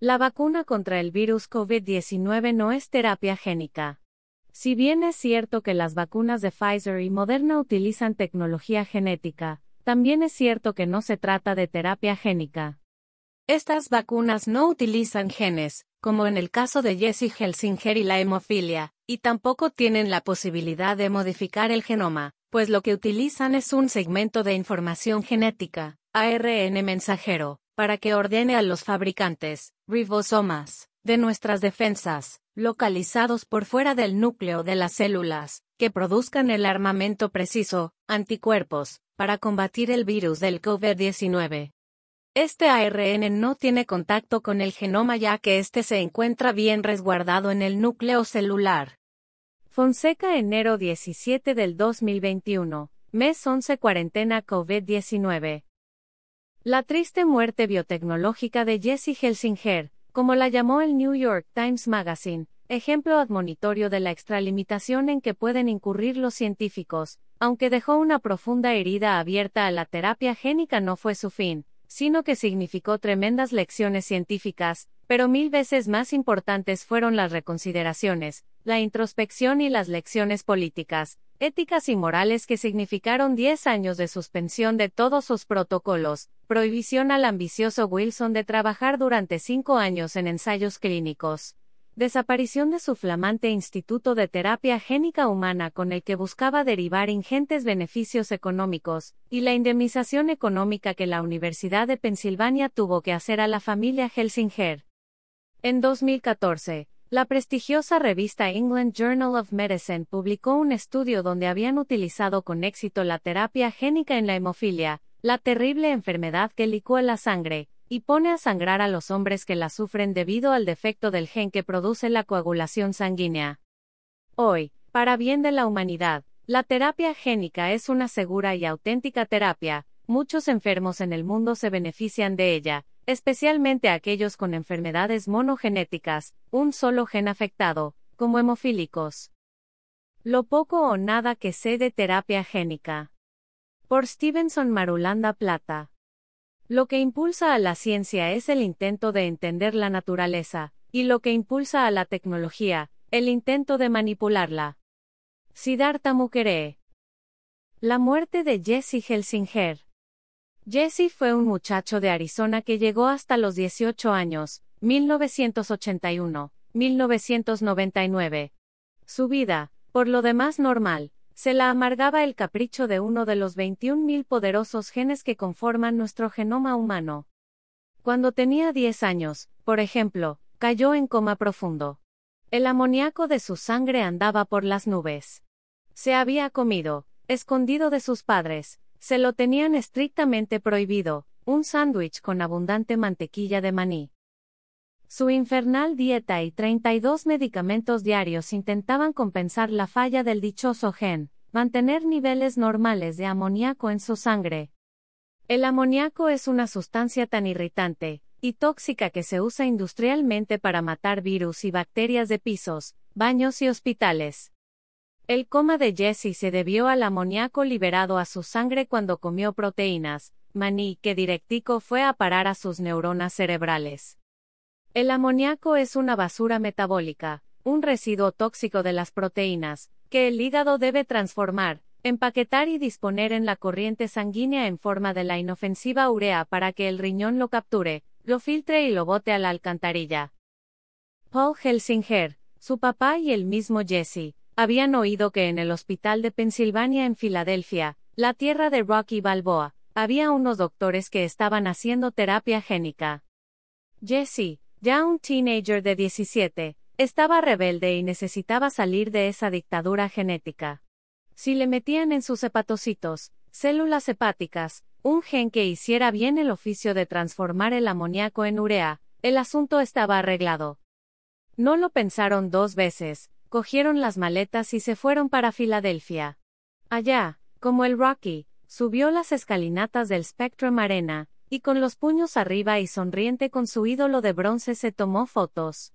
La vacuna contra el virus COVID-19 no es terapia génica. Si bien es cierto que las vacunas de Pfizer y Moderna utilizan tecnología genética, también es cierto que no se trata de terapia génica. Estas vacunas no utilizan genes, como en el caso de Jesse Helsinger y la hemofilia, y tampoco tienen la posibilidad de modificar el genoma, pues lo que utilizan es un segmento de información genética, ARN mensajero, para que ordene a los fabricantes, ribosomas, de nuestras defensas, localizados por fuera del núcleo de las células, que produzcan el armamento preciso, anticuerpos, para combatir el virus del COVID-19. Este ARN no tiene contacto con el genoma ya que éste se encuentra bien resguardado en el núcleo celular. Fonseca enero 17 del 2021, mes 11 cuarentena COVID-19. La triste muerte biotecnológica de Jesse Helsinger, como la llamó el New York Times Magazine, ejemplo admonitorio de la extralimitación en que pueden incurrir los científicos, aunque dejó una profunda herida abierta a la terapia génica no fue su fin, sino que significó tremendas lecciones científicas, pero mil veces más importantes fueron las reconsideraciones, la introspección y las lecciones políticas, éticas y morales que significaron 10 años de suspensión de todos sus protocolos, prohibición al ambicioso Wilson de trabajar durante cinco años en ensayos clínicos, desaparición de su flamante Instituto de Terapia Génica Humana con el que buscaba derivar ingentes beneficios económicos, y la indemnización económica que la Universidad de Pensilvania tuvo que hacer a la familia Helsinger. En 2014, la prestigiosa revista England Journal of Medicine publicó un estudio donde habían utilizado con éxito la terapia génica en la hemofilia, la terrible enfermedad que licúa la sangre, y pone a sangrar a los hombres que la sufren debido al defecto del gen que produce la coagulación sanguínea. Hoy, para bien de la humanidad, la terapia génica es una segura y auténtica terapia, muchos enfermos en el mundo se benefician de ella, especialmente aquellos con enfermedades monogenéticas, un solo gen afectado, como hemofílicos. Lo poco o nada que sé de terapia génica. Por Stevenson Marulanda Plata. Lo que impulsa a la ciencia es el intento de entender la naturaleza, y lo que impulsa a la tecnología, el intento de manipularla. Siddhartha Mukherjee. La muerte de Jesse Helsinger. Jesse fue un muchacho de Arizona que llegó hasta los 18 años, 1981, 1999. Su vida, por lo demás normal, se la amargaba el capricho de uno de los 21.000 poderosos genes que conforman nuestro genoma humano. Cuando tenía 10 años, por ejemplo, cayó en coma profundo. El amoníaco de su sangre andaba por las nubes. Se había comido, escondido de sus padres, se lo tenían estrictamente prohibido, un sándwich con abundante mantequilla de maní. Su infernal dieta y 32 medicamentos diarios intentaban compensar la falla del dichoso gen, mantener niveles normales de amoníaco en su sangre. El amoníaco es una sustancia tan irritante y tóxica que se usa industrialmente para matar virus y bacterias de pisos, baños y hospitales. El coma de Jesse se debió al amoníaco liberado a su sangre cuando comió proteínas, maní que directico fue a parar a sus neuronas cerebrales. El amoníaco es una basura metabólica, un residuo tóxico de las proteínas, que el hígado debe transformar, empaquetar y disponer en la corriente sanguínea en forma de la inofensiva urea para que el riñón lo capture, lo filtre y lo bote a la alcantarilla. Paul Helsinger, su papá y el mismo Jesse, habían oído que en el hospital de Pensilvania en Filadelfia, la tierra de Rocky Balboa, había unos doctores que estaban haciendo terapia génica. Jesse, ya un teenager de 17, estaba rebelde y necesitaba salir de esa dictadura genética. Si le metían en sus hepatocitos, células hepáticas, un gen que hiciera bien el oficio de transformar el amoníaco en urea, el asunto estaba arreglado. No lo pensaron dos veces, cogieron las maletas y se fueron para Filadelfia. Allá, como el Rocky, subió las escalinatas del Spectrum Arena, y con los puños arriba y sonriente con su ídolo de bronce se tomó fotos.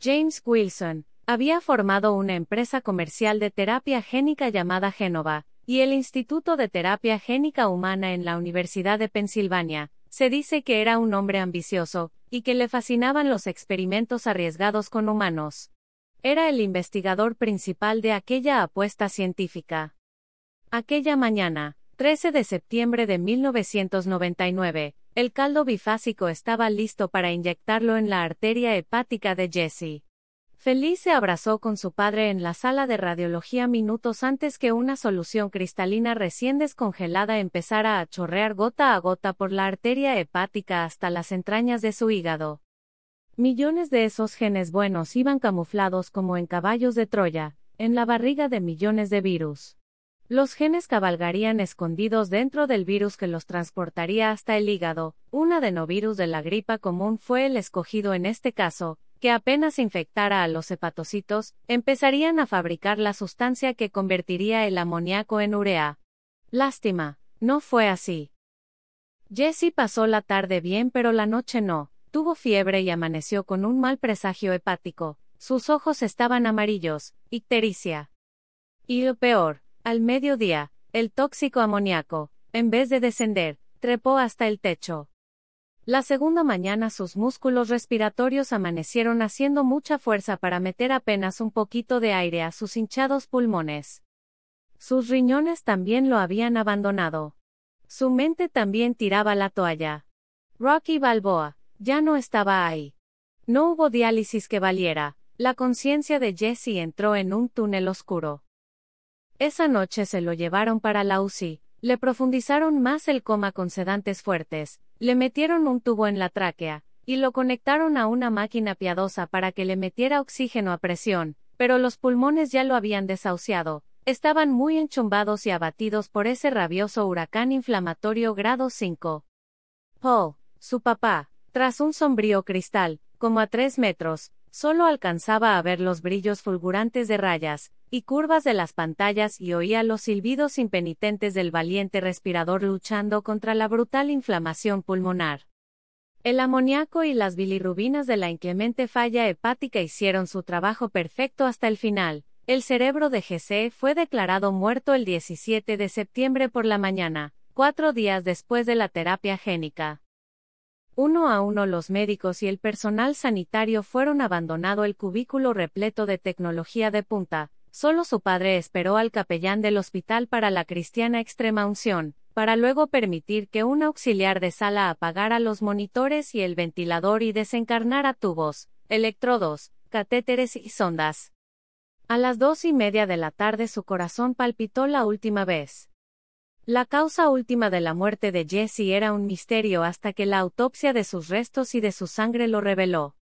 James Wilson, había formado una empresa comercial de terapia génica llamada Genova, y el Instituto de Terapia Génica Humana en la Universidad de Pensilvania, Se dice que era un hombre ambicioso, y que le fascinaban los experimentos arriesgados con humanos. Era el investigador principal de aquella apuesta científica. Aquella mañana, 13 de septiembre de 1999, el caldo bifásico estaba listo para inyectarlo en la arteria hepática de Jesse. Feliz se abrazó con su padre en la sala de radiología minutos antes que una solución cristalina recién descongelada empezara a chorrear gota a gota por la arteria hepática hasta las entrañas de su hígado. Millones de esos genes buenos iban camuflados como en caballos de Troya, en la barriga de millones de virus. Los genes cabalgarían escondidos dentro del virus que los transportaría hasta el hígado. Un adenovirus de la gripa común fue el escogido en este caso, que apenas infectara a los hepatocitos, empezarían a fabricar la sustancia que convertiría el amoníaco en urea. Lástima, no fue así. Jesse pasó la tarde bien pero la noche no, tuvo fiebre y amaneció con un mal presagio hepático, sus ojos estaban amarillos, ictericia. Y lo peor, al mediodía, el tóxico amoníaco, en vez de descender, trepó hasta el techo. La segunda mañana sus músculos respiratorios amanecieron haciendo mucha fuerza para meter apenas un poquito de aire a sus hinchados pulmones. Sus riñones también lo habían abandonado. Su mente también tiraba la toalla. Rocky Balboa, ya no estaba ahí. No hubo diálisis que valiera, la conciencia de Jesse entró en un túnel oscuro. Esa noche se lo llevaron para la UCI, le profundizaron más el coma con sedantes fuertes, le metieron un tubo en la tráquea, y lo conectaron a una máquina piadosa para que le metiera oxígeno a presión, pero los pulmones ya lo habían desahuciado, estaban muy enchumbados y abatidos por ese rabioso huracán inflamatorio grado 5. Paul, su papá, tras un sombrío cristal, como a tres metros, solo alcanzaba a ver los brillos fulgurantes de rayas y curvas de las pantallas y oía los silbidos impenitentes del valiente respirador luchando contra la brutal inflamación pulmonar. El amoníaco y las bilirrubinas de la inclemente falla hepática hicieron su trabajo perfecto hasta el final. El cerebro de GC fue declarado muerto el 17 de septiembre por la mañana, cuatro días después de la terapia génica. Uno a uno los médicos y el personal sanitario fueron abandonado el cubículo repleto de tecnología de punta, solo su padre esperó al capellán del hospital para la cristiana extrema unción, para luego permitir que un auxiliar de sala apagara los monitores y el ventilador y desencarnara tubos, electrodos, catéteres y sondas. A las dos y media de la tarde su corazón palpitó la última vez. La causa última de la muerte de Jesse era un misterio hasta que la autopsia de sus restos y de su sangre lo reveló.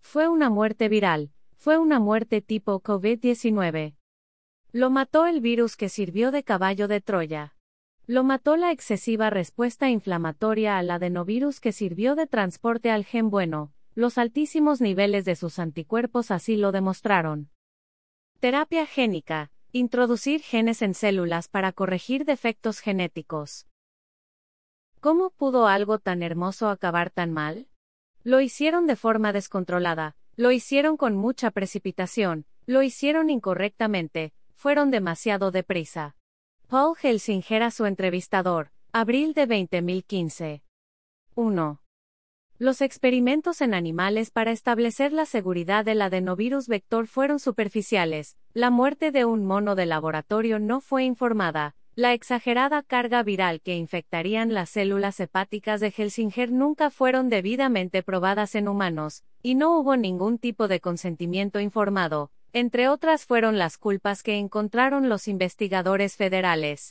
Fue una muerte viral, fue una muerte tipo COVID-19. Lo mató el virus que sirvió de caballo de Troya. Lo mató la excesiva respuesta inflamatoria al adenovirus que sirvió de transporte al gen bueno, los altísimos niveles de sus anticuerpos así lo demostraron. Terapia génica, Introducir genes en células para corregir defectos genéticos. ¿Cómo pudo algo tan hermoso acabar tan mal? Lo hicieron de forma descontrolada, lo hicieron con mucha precipitación, lo hicieron incorrectamente, fueron demasiado deprisa. Paul Helsinger a su entrevistador, abril de 2015. 1. Los experimentos en animales para establecer la seguridad del adenovirus vector fueron superficiales, la muerte de un mono de laboratorio no fue informada, la exagerada carga viral que infectarían las células hepáticas de Helsinger nunca fueron debidamente probadas en humanos, y no hubo ningún tipo de consentimiento informado, entre otras fueron las culpas que encontraron los investigadores federales.